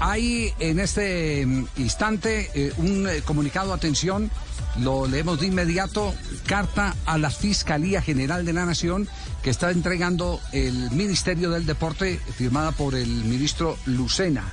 Hay en este mm, instante eh, un eh, comunicado, atención, lo leemos de inmediato, carta a la Fiscalía General de la Nación que está entregando el Ministerio del Deporte, firmada por el ministro Lucena.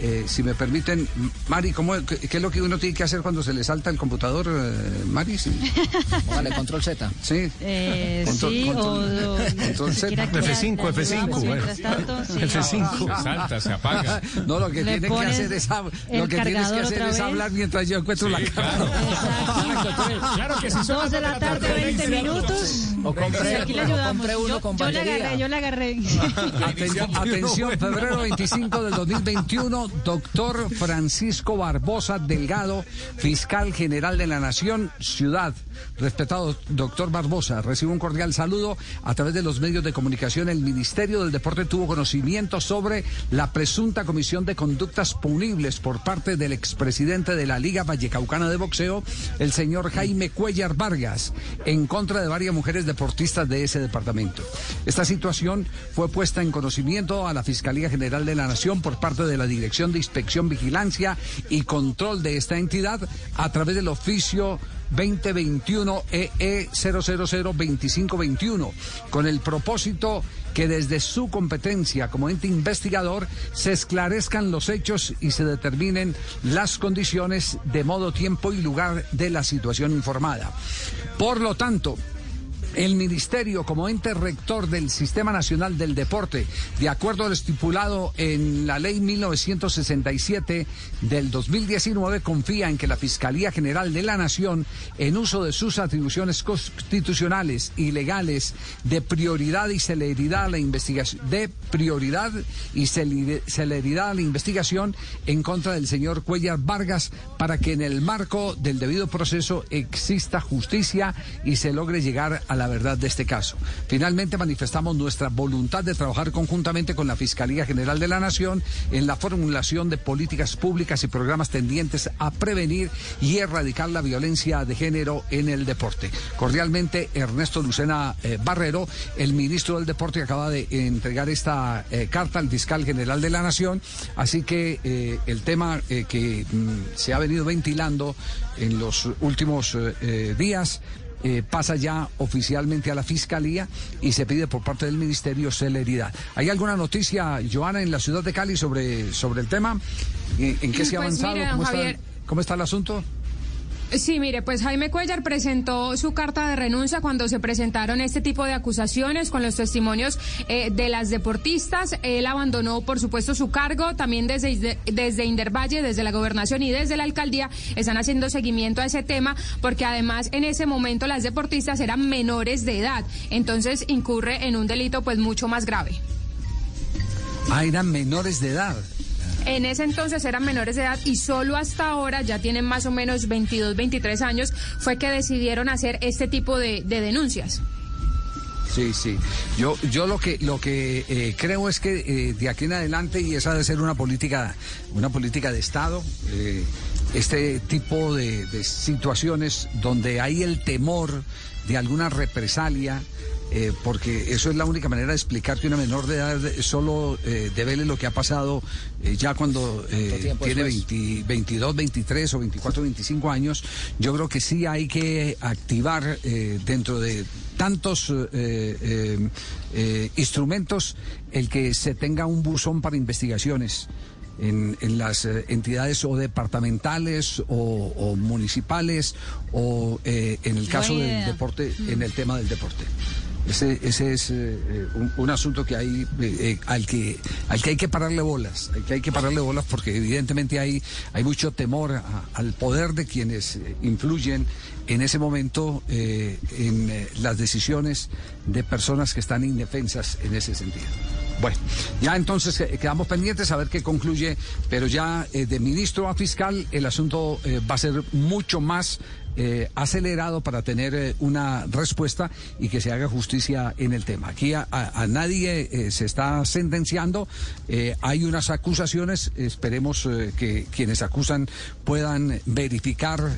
Eh, si me permiten, Mari, ¿cómo, qué, qué es lo que uno tiene que hacer cuando se le salta el computador, eh, Mari? Sí. Vale, control Z. Sí. Eh, Control- sí, control- o, control Z. siquiera quiera- F5, la F5, ayudamos bueno. mientras tanto, sí. F5. Se salta, se apaga. No, lo que tiene que hacer es, lo que tienes que hacer es hablar mientras yo encuentro la carta. Claro que sí. Dos de la tarde, 20 minutos. O compré, Aquí le ayudamos. compré uno Yo, con yo le agarré, yo le agarré. Aten- atención, febrero 25 del 2021, doctor Francisco Barbosa Delgado, fiscal general de la Nación, Ciudad. Respetado doctor Barbosa, recibe un cordial saludo a través de los medios de comunicación. El Ministerio del Deporte tuvo conocimiento sobre la presunta comisión de conductas punibles por parte del expresidente de la Liga Vallecaucana de Boxeo, el señor Jaime Cuellar Vargas, en contra de varias mujeres deportistas de ese departamento. Esta situación fue puesta en conocimiento a la Fiscalía General de la Nación por parte de la Dirección de Inspección, Vigilancia y Control de esta entidad a través del oficio 2021 EE 0002521 con el propósito que desde su competencia como ente investigador se esclarezcan los hechos y se determinen las condiciones de modo, tiempo y lugar de la situación informada. Por lo tanto, el Ministerio, como ente rector del Sistema Nacional del Deporte, de acuerdo a lo estipulado en la Ley 1967 del 2019, confía en que la Fiscalía General de la Nación, en uso de sus atribuciones constitucionales y legales de prioridad y celeridad a la investigación, de prioridad y cele- celeridad a la investigación en contra del señor Cuellar Vargas, para que en el marco del debido proceso exista justicia y se logre llegar a la verdad de este caso. Finalmente manifestamos nuestra voluntad de trabajar conjuntamente con la Fiscalía General de la Nación en la formulación de políticas públicas y programas tendientes a prevenir y erradicar la violencia de género en el deporte. Cordialmente, Ernesto Lucena eh, Barrero, el ministro del Deporte, acaba de entregar esta eh, carta al fiscal general de la Nación. Así que eh, el tema que mm, se ha venido ventilando en los últimos días eh, pasa ya oficialmente a la Fiscalía y se pide por parte del Ministerio celeridad. ¿Hay alguna noticia, Joana, en la ciudad de Cali sobre, sobre el tema? ¿En, en qué se ha Pues avanzado? mire, don ¿Cómo, Javier. está, ¿Cómo está el asunto? Sí, mire, pues Jaime Cuellar presentó su carta de renuncia cuando se presentaron este tipo de acusaciones con los testimonios eh, de las deportistas. Él abandonó, por supuesto, su cargo. También desde, desde Indervalle, desde la gobernación y desde la alcaldía están haciendo seguimiento a ese tema porque además en ese momento las deportistas eran menores de edad. Entonces incurre en un delito pues mucho más grave. Ah, eran menores de edad. En ese entonces eran menores de edad y solo hasta ahora, ya tienen más o menos 22, 23 años, fue que decidieron hacer este tipo de, de denuncias. Sí, sí. Yo, yo lo que, lo que eh, creo es que eh, de aquí en adelante, y esa debe ser una política, una política de Estado, eh, este tipo de situaciones donde hay el temor de alguna represalia, eh, porque eso es la única manera de explicar que una menor de edad solo eh, devele lo que ha pasado eh, ya cuando eh, tiene después? 20 22, 23 o 24, 25 años. Yo creo que sí hay que activar eh, dentro de tantos eh, eh, eh, instrumentos el que se tenga un buzón para investigaciones. En, en las entidades o departamentales o, o municipales o eh, en el caso del deporte, en el tema del deporte. Ese, es eh, eh, un, un asunto que hay eh, al que al que hay que pararle bolas, al que hay que pararle bolas porque evidentemente hay hay mucho temor al poder de quienes influyen en ese momento en las decisiones de personas que están indefensas en ese sentido. Bueno, ya entonces quedamos pendientes a ver qué concluye, pero ya de ministro a fiscal el asunto va a ser mucho más eh, acelerado para tener eh, una respuesta y que se haga justicia en el tema. Aquí a, nadie eh, se está sentenciando, hay unas acusaciones, esperemos que quienes acusan puedan verificar,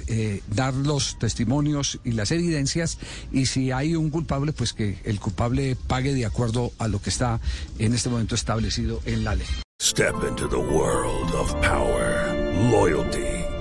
dar los testimonios y las evidencias y si hay un culpable, pues que el culpable pague de acuerdo a lo que está en este momento establecido en la ley. Step into the world of power, loyalty,